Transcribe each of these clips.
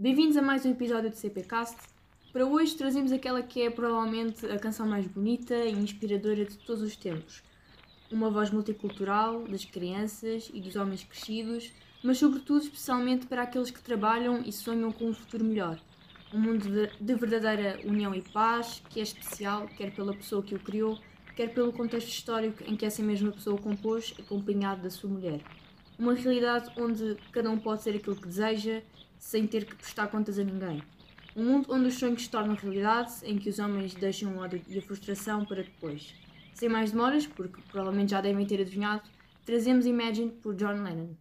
Bem-vindos a mais um episódio do CPcast. Para hoje trazemos aquela que é provavelmente a canção mais bonita e inspiradora de todos os tempos. Uma voz multicultural das crianças e dos homens crescidos, mas sobretudo especialmente para aqueles que trabalham e sonham com um futuro melhor. Um mundo de verdadeira união e paz, que é especial, quer pela pessoa que o criou, quer pelo contexto histórico em que essa mesma pessoa o compôs, acompanhado da sua mulher. Uma realidade onde cada um pode ser aquilo que deseja, sem ter que prestar contas a ninguém. Um mundo onde os sonhos se tornam realidade, em que os homens deixam o ódio e a frustração para depois. Sem mais demoras, porque provavelmente já devem ter adivinhado, trazemos Imagine por John Lennon.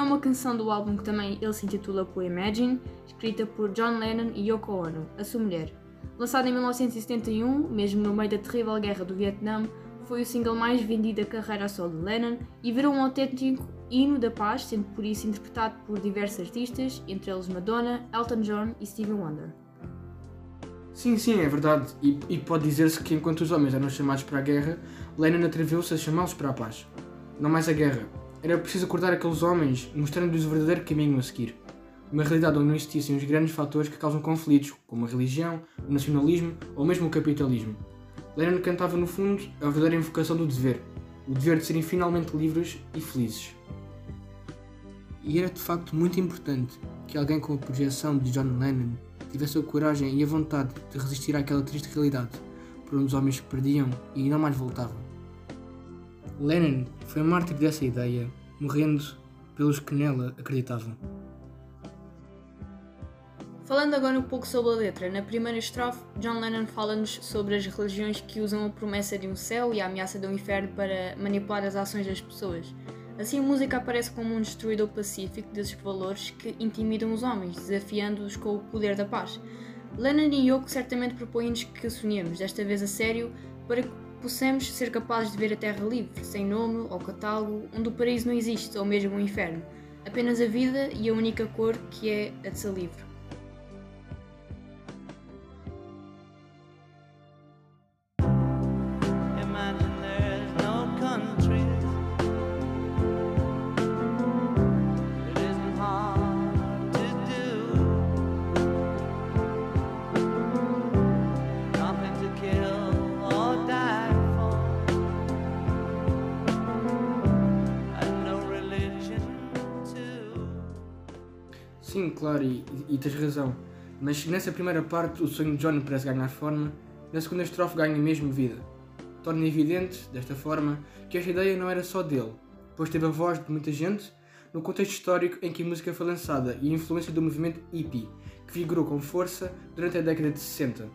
É uma canção do álbum que também ele se intitula por Imagine, escrita por John Lennon e Yoko Ono, a sua mulher. Lançada em 1971, mesmo no meio da terrível guerra do Vietnã, foi o single mais vendido da carreira solo de Lennon e virou um autêntico hino da paz, sendo por isso interpretado por diversos artistas, entre eles Madonna, Elton John e Stevie Wonder. Sim, sim, é verdade. E, e pode dizer-se que enquanto os homens eram chamados para a guerra, Lennon atreveu-se a chamá-los para a paz. Não mais a guerra, era preciso acordar aqueles homens, mostrando-lhes o verdadeiro caminho a seguir. Uma realidade onde não existissem os grandes fatores que causam conflitos, como a religião, o nacionalismo ou mesmo o capitalismo. Lennon cantava, no fundo, a verdadeira invocação do dever, o dever de serem finalmente livres e felizes. E era de facto muito importante que alguém com a projeção de John Lennon tivesse a coragem e a vontade de resistir àquela triste realidade, por onde os homens perdiam e não mais voltavam. Lenin foi mártir dessa ideia, morrendo pelos que nela acreditavam. Falando agora um pouco sobre a letra, na primeira estrofe, John Lennon fala-nos sobre as religiões que usam a promessa de um céu e a ameaça de um inferno para manipular as ações das pessoas. Assim, a música aparece como um destruidor pacífico desses valores que intimidam os homens, desafiando-os com o poder da paz. Lennon e Yoko certamente propõem-nos que sonhemos, desta vez a sério, para possamos ser capazes de ver a Terra livre, sem nome ou catálogo, onde o paraíso não existe, ou mesmo o inferno, apenas a vida e a única cor que é a de ser livre. Sim, claro, e, e, tens razão. Mas nessa primeira parte o sonho de John parece ganhar forma, na segunda estrofe ganha mesmo vida. Torna evidente, desta forma, que esta ideia não era só dele, pois teve a voz de muita gente no contexto histórico em que a música foi lançada e a influência do movimento hippie, que vigorou com força durante a década de 60.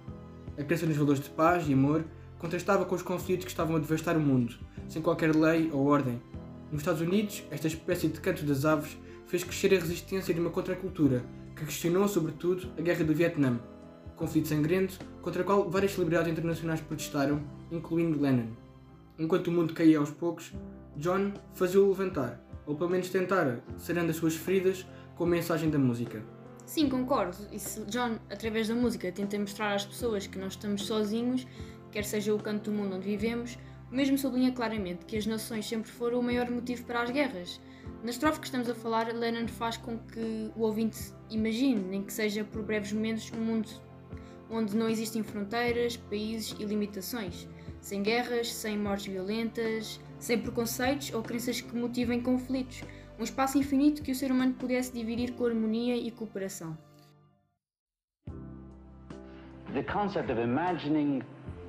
A crença nos valores de paz e amor contrastava com os conflitos que estavam a devastar o mundo, sem qualquer lei ou ordem. Nos Estados Unidos, esta espécie de canto das aves fez crescer a resistência de uma contracultura que questionou, sobretudo, a Guerra do Vietnã, conflito sangrento contra o qual várias celebridades internacionais protestaram, incluindo Lennon. Enquanto o mundo caía aos poucos, John fazia-o levantar, ou pelo menos tentar, sarando as suas feridas com a mensagem da música. Sim, concordo. E se John, através da música, tenta mostrar às pessoas que não estamos sozinhos, quer seja o canto do mundo onde vivemos, mesmo sublinha claramente que as nações sempre foram o maior motivo para as guerras. Na estrofe que estamos a falar, Lennon faz com que o ouvinte imagine, nem que seja por breves momentos, um mundo onde não existem fronteiras, países e limitações, sem guerras, sem mortes violentas, sem preconceitos ou crenças que motivem conflitos, um espaço infinito que o ser humano pudesse dividir com harmonia e cooperação. The concept of imagining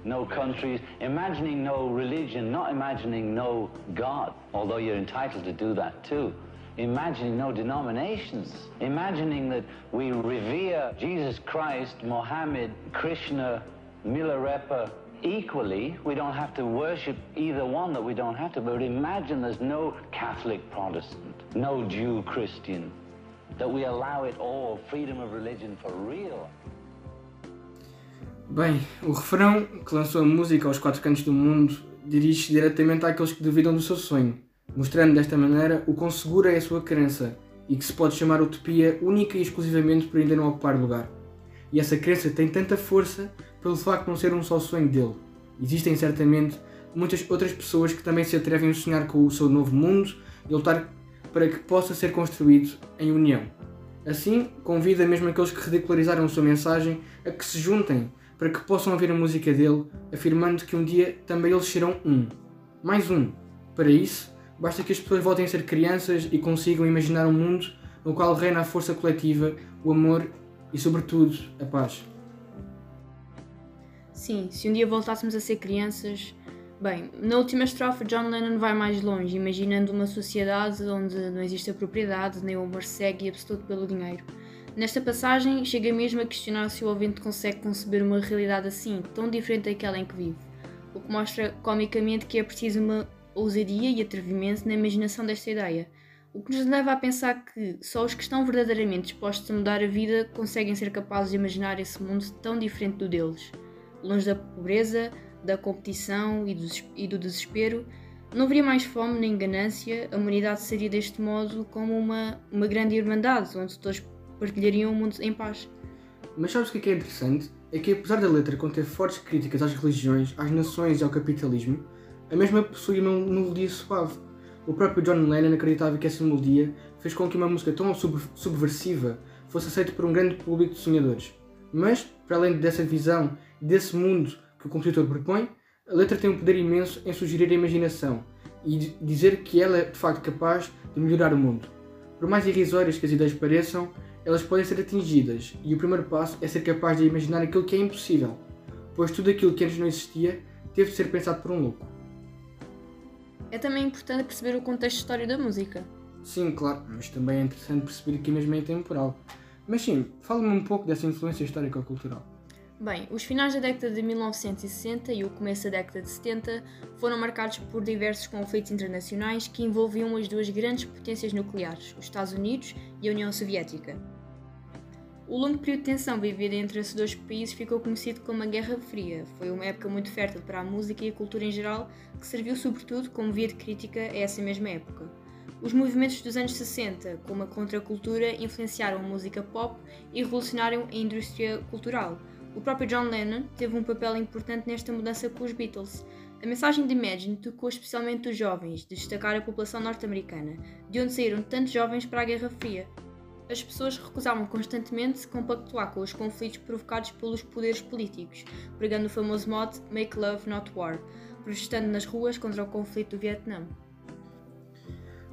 no countries, imagining no religion, not imagining no God, although you're entitled to do that too. Imagining no denominations, imagining that we revere Jesus Christ, Mohammed, Krishna, Milarepa equally. We don't have to worship either one that we don't have to, but imagine there's no Catholic Protestant, no Jew Christian, that we allow it all, freedom of religion for real. Bem, o refrão que lançou a música aos quatro cantos do mundo dirige-se diretamente àqueles que duvidam do seu sonho, mostrando desta maneira o quão segura é a sua crença e que se pode chamar utopia única e exclusivamente por ainda não ocupar lugar. E essa crença tem tanta força pelo facto de não ser um só sonho dele. Existem certamente muitas outras pessoas que também se atrevem a sonhar com o seu novo mundo e lutar para que possa ser construído em união. Assim, convida mesmo aqueles que ridicularizaram a sua mensagem a que se juntem para que possam ouvir a música dele, afirmando que um dia também eles serão um. Mais um. Para isso, basta que as pessoas voltem a ser crianças e consigam imaginar um mundo no qual reina a força coletiva, o amor e, sobretudo, a paz. Sim, se um dia voltássemos a ser crianças. Bem, na última estrofe, John Lennon vai mais longe, imaginando uma sociedade onde não existe a propriedade, nem o amor segue e absoluto pelo dinheiro. Nesta passagem, chega mesmo a questionar se o ouvinte consegue conceber uma realidade assim, tão diferente daquela em que vive, o que mostra comicamente que é preciso uma ousadia e atrevimento na imaginação desta ideia, o que nos leva a pensar que só os que estão verdadeiramente dispostos a mudar a vida conseguem ser capazes de imaginar esse mundo tão diferente do deles. Longe da pobreza, da competição e do desespero, não haveria mais fome nem ganância, a humanidade seria deste modo como uma, uma grande irmandade, onde todos partilhariam o mundo em paz. Mas sabes o que é, que é interessante? É que apesar da letra conter fortes críticas às religiões, às nações e ao capitalismo, a mesma possui uma melodia suave. O próprio John Lennon acreditava que essa melodia fez com que uma música tão sub subversiva fosse aceita por um grande público de sonhadores. Mas, para além dessa visão, desse mundo que o compositor propõe, a letra tem um poder imenso em sugerir a imaginação e dizer que ela é de facto capaz de melhorar o mundo. Por mais irrisórias que as ideias pareçam, elas podem ser atingidas, e o primeiro passo é ser capaz de imaginar aquilo que é impossível, pois tudo aquilo que antes não existia teve de ser pensado por um louco. É também importante perceber o contexto histórico da música. Sim, claro, mas também é interessante perceber que mesmo é intemporal. Mas sim, fala-me um pouco dessa influência histórica cultural. Bem, os finais da década de 1960 e o começo da década de 70 foram marcados por diversos conflitos internacionais que envolviam as duas grandes potências nucleares, os Estados Unidos e a União Soviética. O longo período de tensão vivida entre esses dois países ficou conhecido como a Guerra Fria. Foi uma época muito fértil para a música e a cultura em geral, que serviu sobretudo como via de crítica a essa mesma época. Os movimentos dos anos 60, como a contracultura, influenciaram a música pop e revolucionaram a indústria cultural. O próprio John Lennon teve um papel importante nesta mudança com os Beatles. A mensagem de Imagine tocou especialmente os jovens, de destacar a população norte-americana, de onde saíram tantos jovens para a Guerra Fria. As pessoas recusavam constantemente compactuar com os conflitos provocados pelos poderes políticos, pregando o famoso mote Make Love Not War, protestando nas ruas contra o conflito do Vietnã.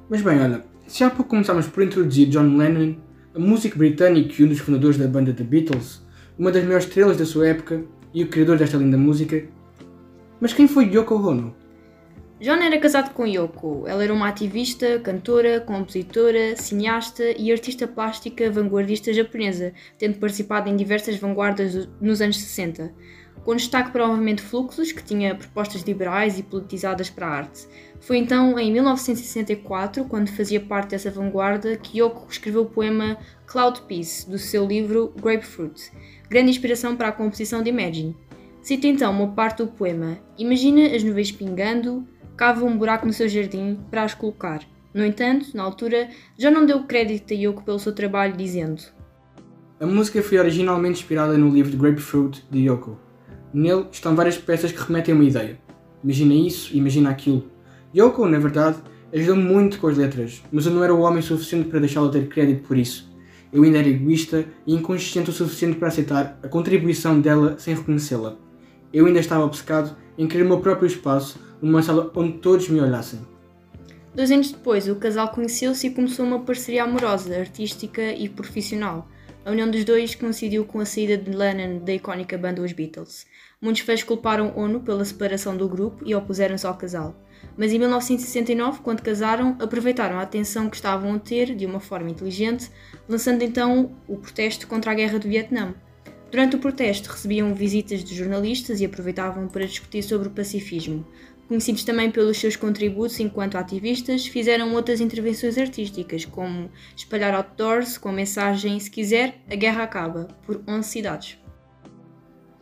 Mas bem, olha, se há pouco começámos por introduzir John Lennon, a músico britânico e um dos fundadores da banda The Beatles, uma das maiores estrelas da sua época e o criador desta linda música, mas quem foi Yoko Ono? John era casado com Yoko. Ela era uma ativista, cantora, compositora, cineasta e artista plástica vanguardista japonesa, tendo participado em diversas vanguardas nos anos 60, com destaque para o movimento Fluxus, que tinha propostas liberais e politizadas para a arte. Foi então em 1964, quando fazia parte dessa vanguarda, que Yoko escreveu o poema Cloud Peace, do seu livro Grapefruit, grande inspiração para a composição de Imagine. Cita então uma parte do poema: Imagina as nuvens pingando, cava um buraco no seu jardim para as colocar. No entanto, na altura, já não deu crédito a Yoko pelo seu trabalho, dizendo: A música foi originalmente inspirada no livro Grapefruit de Yoko. Nele estão várias peças que remetem a uma ideia. Imagina isso, imagina aquilo. Yoko, na verdade, ajudou muito com as letras, mas eu não era o homem suficiente para deixá-la ter crédito por isso. Eu ainda era egoísta e inconsciente o suficiente para aceitar a contribuição dela sem reconhecê-la. Eu ainda estava obcecado em querer o meu próprio espaço numa sala onde todos me olhassem. Dois anos depois, o casal conheceu-se e começou uma parceria amorosa, artística e profissional. A união dos dois coincidiu com a saída de Lennon da icónica banda Os Beatles. Muitos fãs culparam Ono pela separação do grupo e opuseram-se ao casal. Mas em 1969, quando casaram, aproveitaram a atenção que estavam a ter de uma forma inteligente, lançando então o protesto contra a guerra do Vietnã. Durante o protesto recebiam visitas de jornalistas e aproveitavam para discutir sobre o pacifismo. Conhecidos também pelos seus contributos enquanto ativistas, fizeram outras intervenções artísticas, como espalhar outdoors com a mensagem Se quiser, a guerra acaba, por 11 cidades.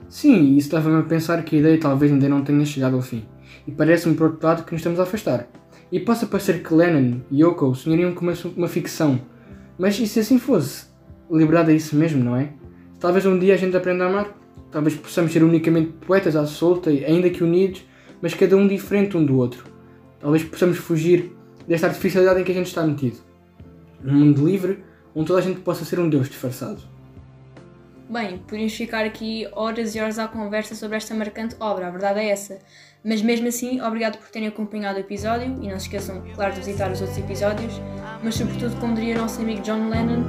Sim, isso estava-me a pensar que a ideia talvez ainda não tenha chegado ao fim, e parece-me por outro lado que nos estamos a afastar. E possa parecer que Lennon e Yoko sonhariam com uma, uma ficção, mas e se assim fosse? Liberdade é isso mesmo, não é? Talvez um dia a gente aprenda a amar, talvez possamos ser unicamente poetas à solta, ainda que unidos, mas cada um diferente um do outro. Talvez possamos fugir desta artificialidade em que a gente está metido. Um mundo livre, onde toda a gente possa ser um Deus disfarçado. Bem, podemos ficar aqui horas e horas à conversa sobre esta marcante obra, a verdade é essa. Mas mesmo assim, obrigado por terem acompanhado o episódio e não se esqueçam, claro, de visitar os outros episódios, mas sobretudo, como diria o nosso amigo John Lennon,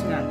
sonhar.